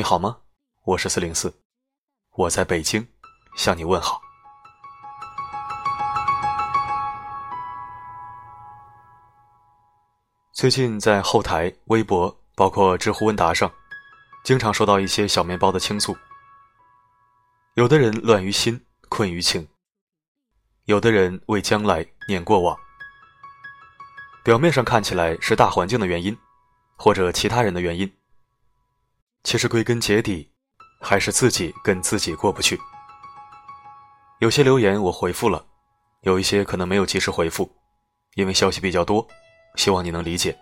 你好吗？我是四零四，我在北京向你问好。最近在后台、微博，包括知乎问答上，经常收到一些小面包的倾诉。有的人乱于心，困于情；有的人为将来念过往。表面上看起来是大环境的原因，或者其他人的原因，其实归根结底，还是自己跟自己过不去。有些留言我回复了，有一些可能没有及时回复，因为消息比较多，希望你能理解。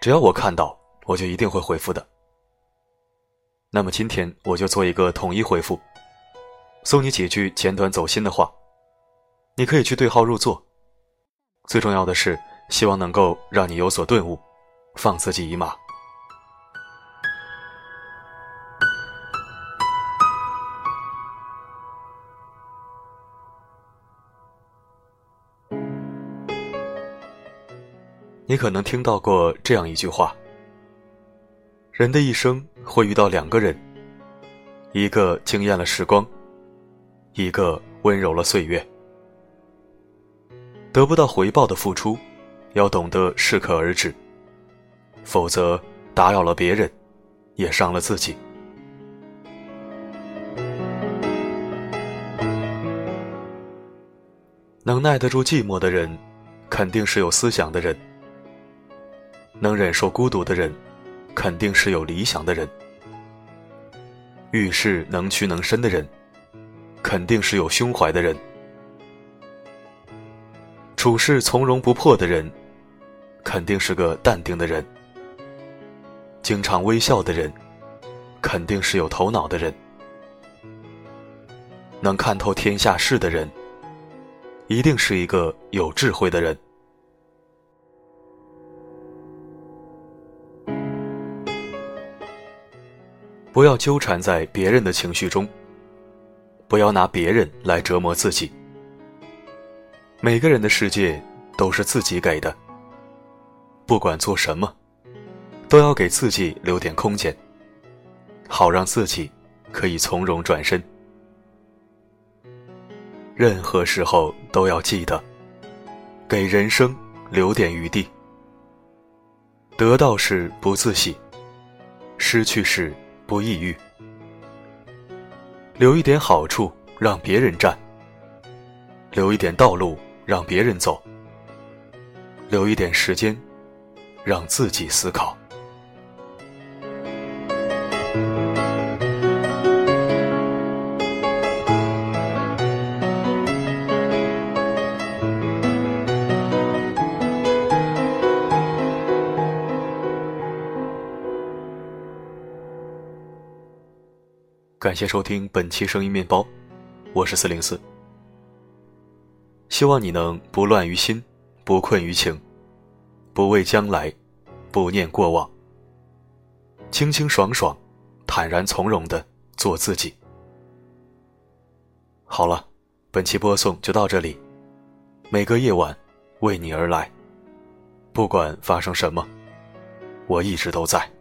只要我看到，我就一定会回复的。那么今天我就做一个统一回复，送你几句简短走心的话，你可以去对号入座。最重要的是，希望能够让你有所顿悟，放自己一马。你可能听到过这样一句话：人的一生会遇到两个人，一个惊艳了时光，一个温柔了岁月。得不到回报的付出，要懂得适可而止，否则打扰了别人，也伤了自己。能耐得住寂寞的人，肯定是有思想的人；能忍受孤独的人，肯定是有理想的人；遇事能屈能伸的人，肯定是有胸怀的人。处事从容不迫的人，肯定是个淡定的人；经常微笑的人，肯定是有头脑的人；能看透天下事的人，一定是一个有智慧的人。不要纠缠在别人的情绪中，不要拿别人来折磨自己。每个人的世界都是自己给的，不管做什么，都要给自己留点空间，好让自己可以从容转身。任何时候都要记得，给人生留点余地。得到时不自喜，失去时不抑郁，留一点好处让别人占，留一点道路。让别人走，留一点时间，让自己思考。感谢收听本期声音面包，我是四零四。希望你能不乱于心，不困于情，不畏将来，不念过往，清清爽爽、坦然从容的做自己。好了，本期播送就到这里。每个夜晚，为你而来，不管发生什么，我一直都在。